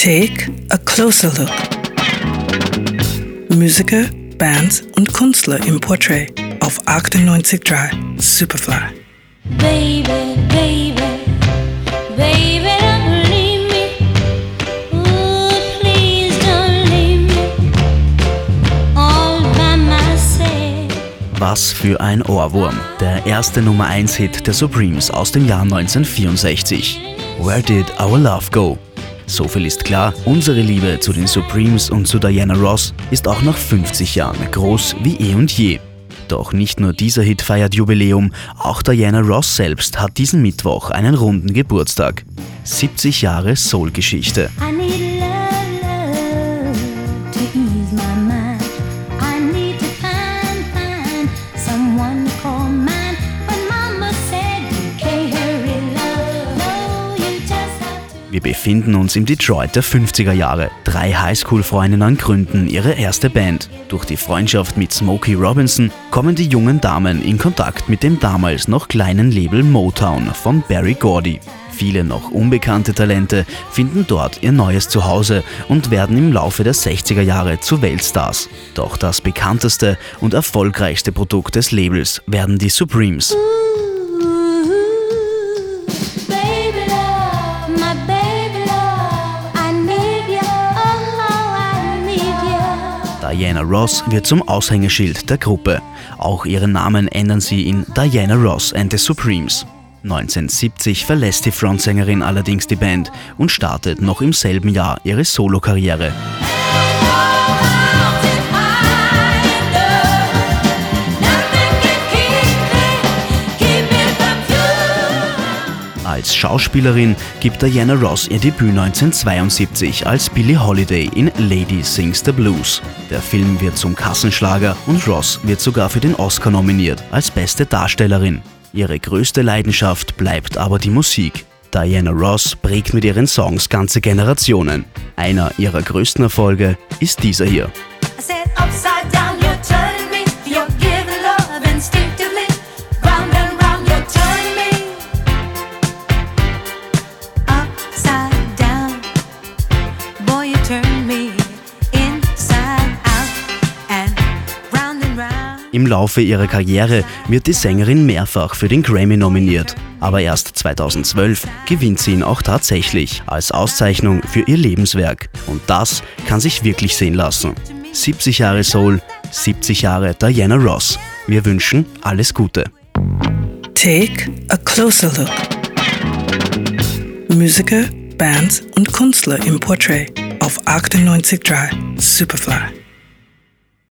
Take a closer look. Musiker, Bands und Künstler im Portrait auf 98.3 Superfly. Baby, baby, baby, don't leave me. Ooh, please don't leave me all by myself. Was für ein Ohrwurm. Der erste Nummer 1 Hit der Supremes aus dem Jahr 1964. Where did our love go? So viel ist klar, unsere Liebe zu den Supremes und zu Diana Ross ist auch nach 50 Jahren groß wie eh und je. Doch nicht nur dieser Hit feiert Jubiläum, auch Diana Ross selbst hat diesen Mittwoch einen runden Geburtstag. 70 Jahre Soul-Geschichte. Wir befinden uns im Detroit der 50er Jahre. Drei Highschool-Freundinnen gründen ihre erste Band. Durch die Freundschaft mit Smokey Robinson kommen die jungen Damen in Kontakt mit dem damals noch kleinen Label Motown von Barry Gordy. Viele noch unbekannte Talente finden dort ihr neues Zuhause und werden im Laufe der 60er Jahre zu Weltstars. Doch das bekannteste und erfolgreichste Produkt des Labels werden die Supremes. Diana Ross wird zum Aushängeschild der Gruppe. Auch ihren Namen ändern sie in Diana Ross and the Supremes. 1970 verlässt die Frontsängerin allerdings die Band und startet noch im selben Jahr ihre Solokarriere. Als Schauspielerin gibt Diana Ross ihr Debüt 1972 als Billie Holiday in Lady Sings the Blues. Der Film wird zum Kassenschlager und Ross wird sogar für den Oscar nominiert als beste Darstellerin. Ihre größte Leidenschaft bleibt aber die Musik. Diana Ross prägt mit ihren Songs ganze Generationen. Einer ihrer größten Erfolge ist dieser hier. Im Laufe ihrer Karriere wird die Sängerin mehrfach für den Grammy nominiert. Aber erst 2012 gewinnt sie ihn auch tatsächlich als Auszeichnung für ihr Lebenswerk. Und das kann sich wirklich sehen lassen. 70 Jahre Soul, 70 Jahre Diana Ross. Wir wünschen alles Gute. Take a closer look. Musiker, Bands und Künstler im Portrait auf 98.3 Superfly.